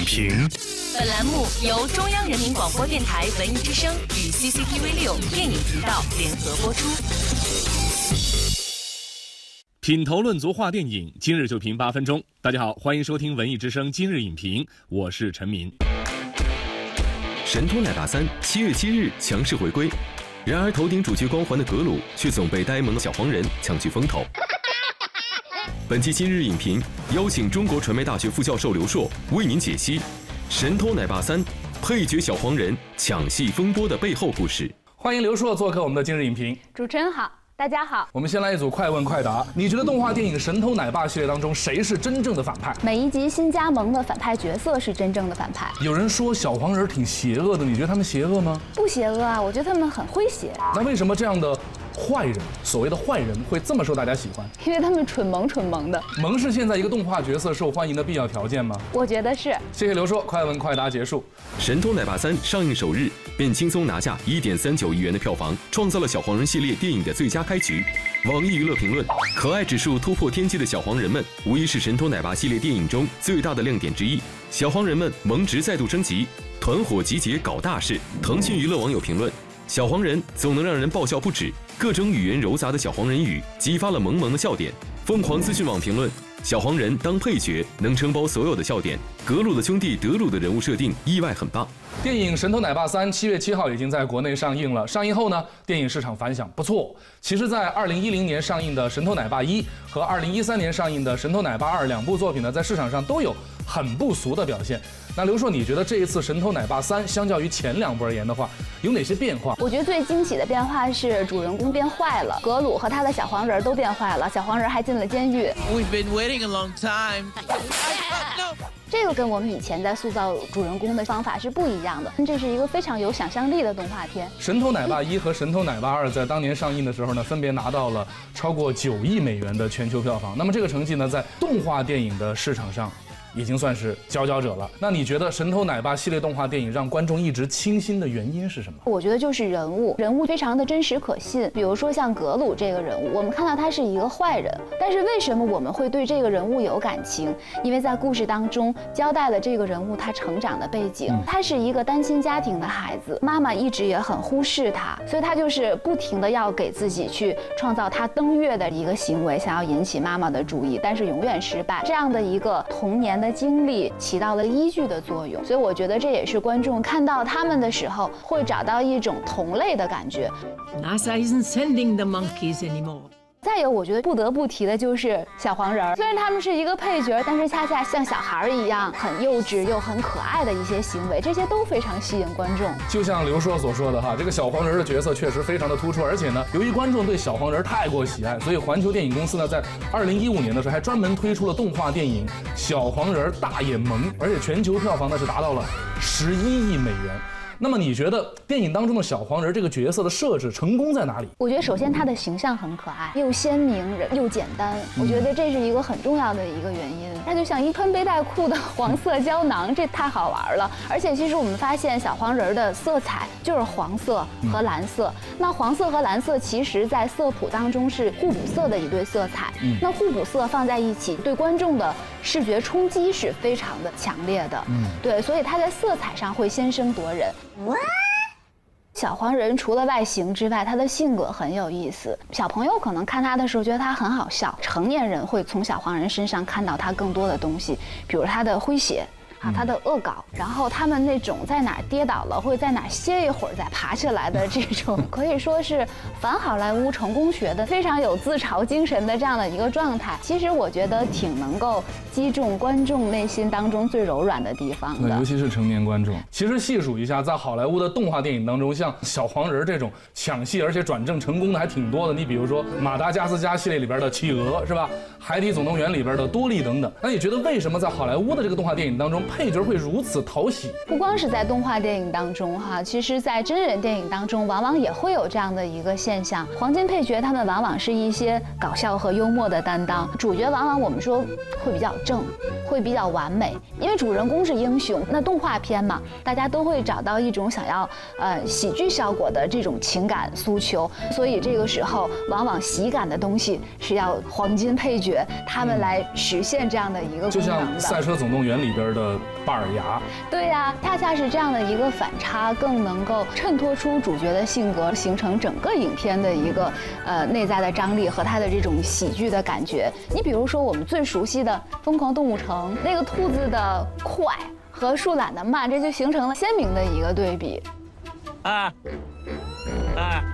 影评。本栏目由中央人民广播电台文艺之声与 CCTV 六电影频道联合播出。品头论足话电影，今日就评八分钟。大家好，欢迎收听文艺之声今日影评，我是陈明。神偷奶爸三七月七日强势回归，然而头顶主角光环的格鲁却总被呆萌的小黄人抢去风头。本期今日影评邀请中国传媒大学副教授刘硕为您解析《神偷奶爸三》配角小黄人抢戏风波的背后故事。欢迎刘硕做客我们的今日影评。主持人好。大家好，我们先来一组快问快答。你觉得动画电影《神偷奶爸》系列当中谁是真正的反派？每一集新加盟的反派角色是真正的反派。有人说小黄人挺邪恶的，你觉得他们邪恶吗？不邪恶啊，我觉得他们很诙谐。那为什么这样的？坏人，所谓的坏人会这么受大家喜欢，因为他们蠢萌蠢萌的。萌是现在一个动画角色受欢迎的必要条件吗？我觉得是。谢谢刘硕，快问快答结束。《神偷奶爸三》上映首日便轻松拿下一点三九亿元的票房，创造了小黄人系列电影的最佳开局。网易娱乐评论：可爱指数突破天际的小黄人们，无疑是《神偷奶爸》系列电影中最大的亮点之一。小黄人们萌值再度升级，团伙集结搞大事。腾讯娱乐网友评论。小黄人总能让人爆笑不止，各种语言糅杂的小黄人语激发了萌萌的笑点。疯狂资讯网评论：小黄人当配角能承包所有的笑点。格鲁的兄弟德鲁的人物设定意外很棒。电影《神偷奶爸三》七月七号已经在国内上映了。上映后呢，电影市场反响不错。其实，在二零一零年上映的《神偷奶爸一》和二零一三年上映的《神偷奶爸二》两部作品呢，在市场上都有很不俗的表现。那刘硕，你觉得这一次《神偷奶爸三》相较于前两部而言的话，有哪些变化？我觉得最惊喜的变化是主人公变坏了，格鲁和他的小黄人都变坏了，小黄人还进了监狱。We've been waiting a long time. 这个跟我们以前在塑造主人公的方法是不一样的。这是一个非常有想象力的动画片。《神偷奶爸一》和《神偷奶爸二》在当年上映的时候呢，分别拿到了超过九亿美元的全球票房。那么这个成绩呢，在动画电影的市场上。已经算是佼佼者了。那你觉得《神偷奶爸》系列动画电影让观众一直倾心的原因是什么？我觉得就是人物，人物非常的真实可信。比如说像格鲁这个人物，我们看到他是一个坏人，但是为什么我们会对这个人物有感情？因为在故事当中交代了这个人物他成长的背景。他是一个单亲家庭的孩子，妈妈一直也很忽视他，所以他就是不停的要给自己去创造他登月的一个行为，想要引起妈妈的注意，但是永远失败。这样的一个童年。的经历起到了依据的作用，所以我觉得这也是观众看到他们的时候会找到一种同类的感觉。NASA isn't sending the monkeys anymore. 再有，我觉得不得不提的就是小黄人儿。虽然他们是一个配角，但是恰恰像小孩儿一样，很幼稚又很可爱的一些行为，这些都非常吸引观众。就像刘硕所说的哈，这个小黄人的角色确实非常的突出，而且呢，由于观众对小黄人太过喜爱，所以环球电影公司呢，在二零一五年的时候还专门推出了动画电影《小黄人大眼萌》，而且全球票房呢是达到了十一亿美元。那么你觉得电影当中的小黄人这个角色的设置成功在哪里？我觉得首先他的形象很可爱，又鲜明又简单，我觉得这是一个很重要的一个原因。他就像一穿背带裤的 黄色胶囊，这太好玩了。而且其实我们发现小黄人的色彩就是黄色和蓝色。那黄色和蓝色其实在色谱当中是互补色的一对色彩。那互补色放在一起，对观众的视觉冲击是非常的强烈的。嗯，对，所以它在色彩上会先声夺人。小黄人除了外形之外，他的性格很有意思。小朋友可能看他的时候觉得他很好笑，成年人会从小黄人身上看到他更多的东西，比如他的诙谐。啊，他的恶搞，然后他们那种在哪儿跌倒了，会在哪儿歇一会儿再爬起来的这种，可以说是反好莱坞成功学的非常有自嘲精神的这样的一个状态。其实我觉得挺能够击中观众内心当中最柔软的地方的，尤其是成年观众。其实细数一下，在好莱坞的动画电影当中，像小黄人这种抢戏而且转正成功的还挺多的。你比如说马达加斯加系列里边的企鹅是吧？海底总动员里边的多利等等。那你觉得为什么在好莱坞的这个动画电影当中？配角会如此讨喜，不光是在动画电影当中哈，其实在真人电影当中，往往也会有这样的一个现象。黄金配角他们往往是一些搞笑和幽默的担当，主角往往我们说会比较正，会比较完美，因为主人公是英雄。那动画片嘛，大家都会找到一种想要呃喜剧效果的这种情感诉求，所以这个时候往往喜感的东西是要黄金配角他们来实现这样的一个。就像《赛车总动员》里边的。板牙。对呀，恰恰是这样的一个反差，更能够衬托出主角的性格，形成整个影片的一个呃内在的张力和他的这种喜剧的感觉。你比如说我们最熟悉的《疯狂动物城》，那个兔子的快和树懒的慢，这就形成了鲜明的一个对比。啊啊。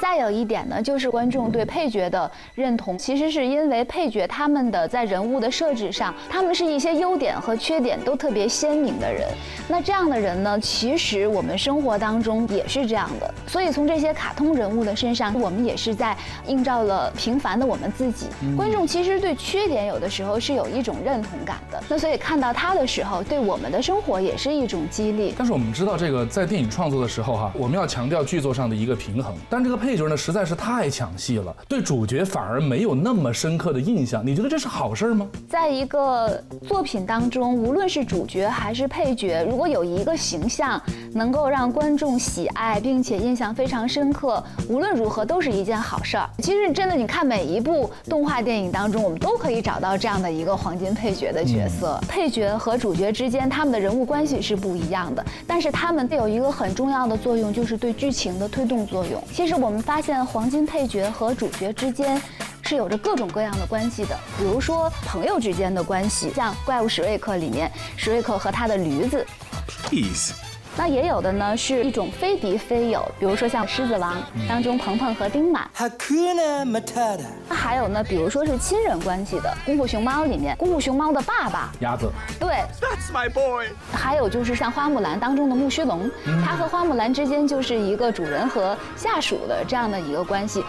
再有一点呢，就是观众对配角的认同，其实是因为配角他们的在人物的设置上，他们是一些优点和缺点都特别鲜明的人。那这样的人呢，其实我们生活当中也是这样的。所以从这些卡通人物的身上，我们也是在映照了平凡的我们自己。观众其实对缺点有的时候是有一种认同感的。那所以看到他的时候，对我们的生活也是一种激励。但是我们知道，这个在电影创作的时候哈，我们要强调剧作上的一个平衡。但这个配角呢，实在是太抢戏了，对主角反而没有那么深刻的印象。你觉得这是好事吗？在一个作品当中，无论是主角还是配角，如果有一个形象能够让观众喜爱，并且印象非常深刻，无论如何都是一件好事儿。其实真的，你看每一部动画电影当中，我们都可以找到这样的一个黄金配角的角色。配角和主角之间，他们的人物关系是不一样的，但是他们有一个很重要的作用，就是对剧情的推动作用。其实我们。发现黄金配角和主角之间是有着各种各样的关系的，比如说朋友之间的关系，像《怪物史瑞克》里面史瑞克和他的驴子。Peace。那也有的呢，是一种非敌非友，比如说像《狮子王》当中鹏鹏和丁满。那还有呢，比如说是亲人关系的《功夫熊猫》里面，功夫熊猫的爸爸鸭子。对，That's my boy。还有就是像《花木兰》当中的木须龙，他和花木兰之间就是一个主人和下属的这样的一个关系。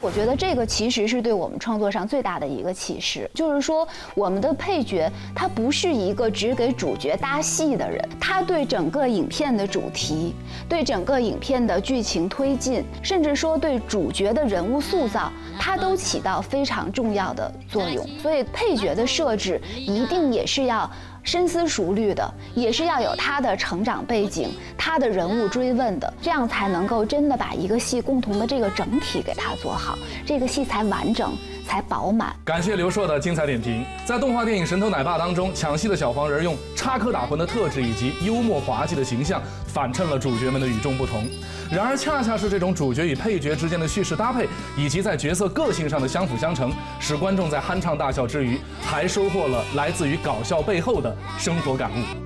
我觉得这个其实是对我们创作上最大的一个启示，就是说我们的配角他不是一个只给主角搭戏的人，他对整个影片的主题、对整个影片的剧情推进，甚至说对主角的人物塑造，他都起到非常重要的作用。所以配角的设置一定也是要。深思熟虑的，也是要有他的成长背景、他的人物追问的，这样才能够真的把一个戏共同的这个整体给他做好，这个戏才完整。才饱满。感谢刘硕的精彩点评。在动画电影《神偷奶爸》当中，抢戏的小黄人用插科打诨的特质以及幽默滑稽的形象，反衬了主角们的与众不同。然而，恰恰是这种主角与配角之间的叙事搭配，以及在角色个性上的相辅相成，使观众在酣畅大笑之余，还收获了来自于搞笑背后的生活感悟。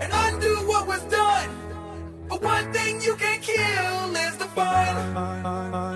and undo what was done. But one thing you can kill is the fun.